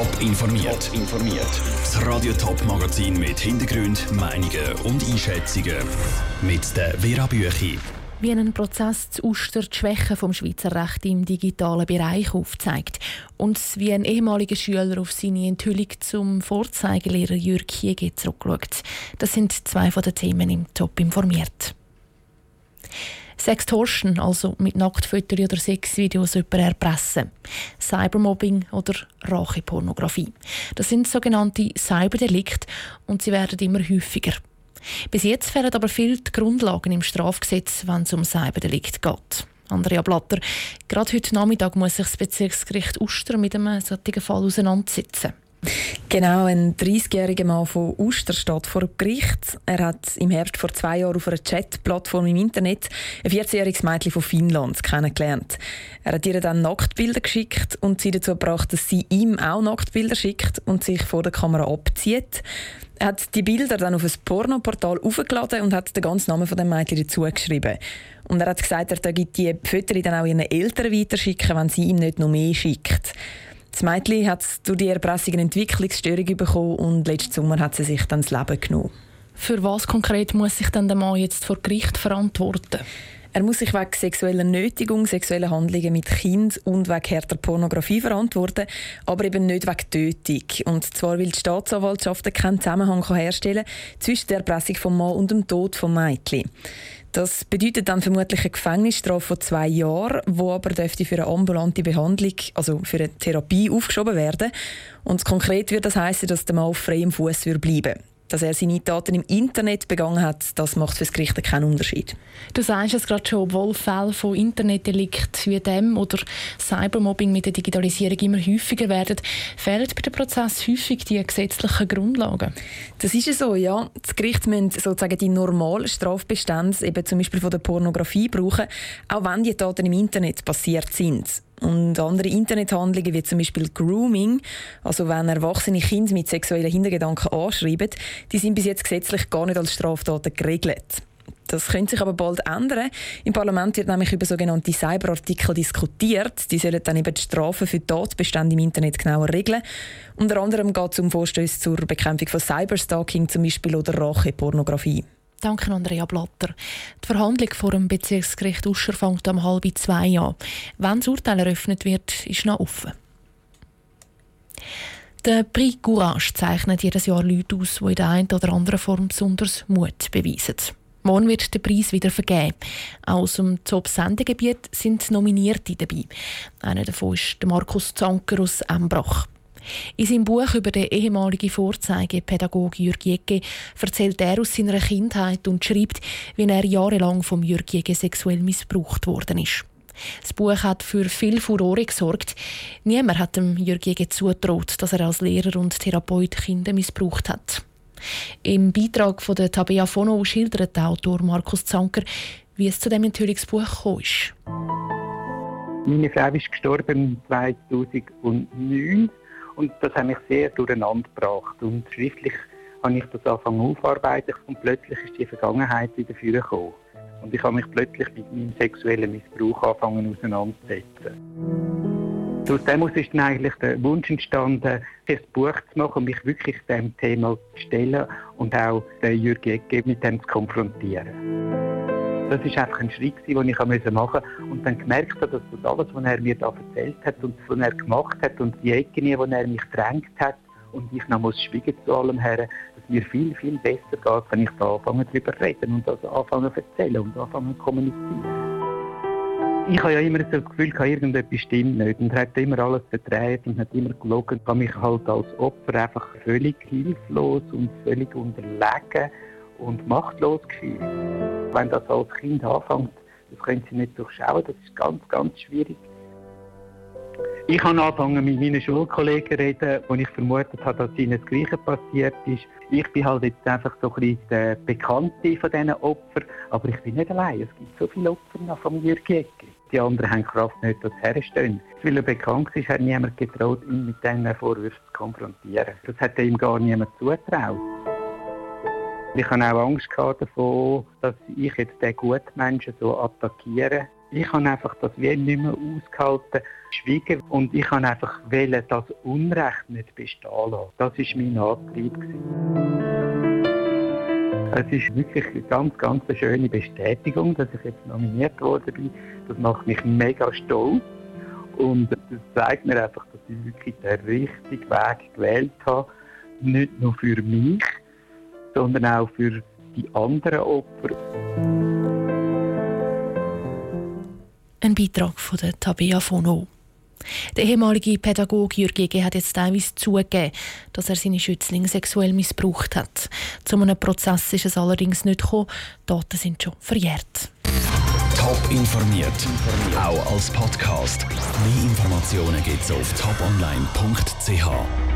Top informiert. informiert. Das Radio Top Magazin mit Hintergrund, Meinungen und Einschätzungen mit der Vera Büchi. Wie ein Prozess zu Uster die Schwächen vom Schweizer Recht im digitalen Bereich aufzeigt und wie ein ehemaliger Schüler auf seine Enthüllung zum Vorzeigelehrer Jürg Hiege zurückschaut. Das sind zwei von den Themen im Top informiert. Sextortion, also mit Nacktfotos oder Sexvideos jemanden erpressen. Cybermobbing oder Rachepornografie. Das sind sogenannte Cyberdelikte und sie werden immer häufiger. Bis jetzt fehlen aber viele Grundlagen im Strafgesetz, wenn es um Cyberdelikt geht. Andrea Blatter, gerade heute Nachmittag muss sich das Bezirksgericht Uster mit einem solchen Fall auseinandersetzen. Genau, ein 30-jähriger Mann von Uster steht vor Gericht. Er hat im Herbst vor zwei Jahren auf einer Chat-Plattform im Internet ein 14-jähriges Mädchen von Finnland kennengelernt. Er hat ihr dann Nacktbilder geschickt und sie dazu gebracht, dass sie ihm auch Nacktbilder schickt und sich vor der Kamera abzieht. Er hat die Bilder dann auf ein Pornoportal aufgeladen und hat den ganzen Namen von dem Mädchen dazu geschrieben. Und er hat gesagt, er würde die Fotos dann auch ihren Eltern weiterschicken, wenn sie ihm nicht noch mehr schickt. Das Mädchen hat durch die Erpressung eine Entwicklungsstörung bekommen und letzten Sommer hat sie sich dann das Leben genommen. Für was konkret muss sich dann der Mann jetzt vor Gericht verantworten? Er muss sich wegen sexueller Nötigung, sexueller Handlungen mit Kind und wegen härter Pornografie verantworten, aber eben nicht wegen Tötung. Und zwar, weil die Staatsanwaltschaft keinen Zusammenhang herstellen zwischen der Erpressung vom Mann und dem Tod des Mädchen. Das bedeutet dann vermutlich eine Gefängnisstrafe von zwei Jahren, wo aber dürfte für eine ambulante Behandlung, also für eine Therapie, aufgeschoben werden. Und konkret wird das heißen, dass der Mann auf freiem Fuß bleiben. Dass er seine Taten im Internet begangen hat, das macht für das Gericht keinen Unterschied. Du sagst es gerade schon, obwohl Fälle von Internetdelikten wie dem oder Cybermobbing mit der Digitalisierung immer häufiger werden, fehlen bei dem Prozess häufig die gesetzlichen Grundlagen. Das ist so, ja. Das Gericht müssen sozusagen die normalen Strafbestände, eben zum Beispiel von der Pornografie, brauchen, auch wenn die Taten im Internet passiert sind. Und andere Internethandlungen, wie zum Beispiel Grooming, also wenn erwachsene Kinder mit sexuellen Hintergedanken anschreiben, die sind bis jetzt gesetzlich gar nicht als Straftaten geregelt. Das könnte sich aber bald ändern. Im Parlament wird nämlich über sogenannte Cyberartikel diskutiert. Die sollen dann eben die Strafen für Tatbestände im Internet genauer regeln. Unter anderem geht es um Vorstöße zur Bekämpfung von Cyberstalking zum Beispiel oder Rachepornografie. Danke, Andrea Blatter. Die Verhandlung vor dem Bezirksgericht Uscher fängt am halb zwei an. Wenn das Urteil eröffnet wird, ist noch offen. Der Prix Courage zeichnet jedes Jahr Leute aus, die in der einen oder anderen Form besonders Mut beweisen. Morgen wird der Preis wieder vergeben. Aus dem Top-Sendegebiet sind Nominierte dabei. Einer davon ist Markus Zanker aus Embrach. In seinem Buch über den ehemaligen Vorzeigepädagogen Jürg Jecke erzählt er aus seiner Kindheit und schreibt, wie er jahrelang vom Jürg Jecke sexuell missbraucht worden ist. Das Buch hat für viel Furore gesorgt. Niemand hat dem Jürg Jecke zutraut, dass er als Lehrer und Therapeut Kinder missbraucht hat. Im Beitrag von der Tabea Fono schildert der Autor Markus Zanker, wie es zu dem Enthüllungsbuch gekommen ist. Meine Frau ist gestorben 2009 und das hat mich sehr durcheinander gebracht. Und schriftlich habe ich das angefangen aufzuarbeiten und plötzlich ist die Vergangenheit wieder vorgekommen. Und ich habe mich plötzlich mit meinem sexuellen Missbrauch angefangen auseinanderzusetzen. Aus dem ist dann eigentlich der Wunsch entstanden, ein Buch zu machen und mich wirklich dem Thema zu stellen und auch Jürgen Ecke mit dem zu konfrontieren. Das ist einfach ein Schritt, den ich machen musste. Und dann gemerkt habe, dass das alles, was er mir da erzählt hat und was er gemacht hat und die Ecken, die er mich gedrängt hat und ich noch muss schweigen zu allem her, dass mir viel, viel besser geht, wenn ich da anfange darüber reden und das anfange zu erzählen und anfange zu kommunizieren. Ich habe ja immer das Gefühl, dass irgendetwas stimmt nicht und hat immer alles verdreht und hat immer gelogen. Ich habe mich halt als Opfer einfach völlig hilflos und völlig unterlegen und machtlos gefühlt. Wenn das als Kind anfängt, das können sie nicht durchschauen, das ist ganz, ganz schwierig. Ich habe angefangen mit meinen Schulkollegen zu reden, wo ich vermutet habe, dass ihnen das Gleiche passiert ist. Ich bin halt jetzt einfach so ein bisschen der Bekannte von diesen Opfern, aber ich bin nicht allein. Es gibt so viele Opfer nach von Jürgen Die anderen haben Kraft nicht, das herstellen. Weil er bekannt ist, hat niemand getraut, ihn mit diesen Vorwürfen zu konfrontieren. Das hat ihm gar niemand zutraut. Ich hatte auch Angst davon, dass ich jetzt den guten Menschen so attackiere Ich habe einfach das wie nicht mehr ausgehalten, schwiegen und ich habe einfach wollen, das Unrecht nicht bestehen lassen. Das war mein Antrieb. Es ist wirklich eine ganz, ganz schöne Bestätigung, dass ich jetzt nominiert worden bin. Das macht mich mega stolz. Und das zeigt mir einfach, dass ich wirklich den richtigen Weg gewählt habe. Nicht nur für mich, sondern auch für die anderen Opfer. Ein Beitrag von der Tabea Fono. Der ehemalige Pädagoge Jürg Ege hat jetzt teilweise zugegeben, dass er seine Schützlinge sexuell missbraucht hat. Zu einem Prozess ist es allerdings nicht gekommen. Daten sind schon verjährt. Top informiert, auch als Podcast. Mehr Informationen gibt es auf toponline.ch.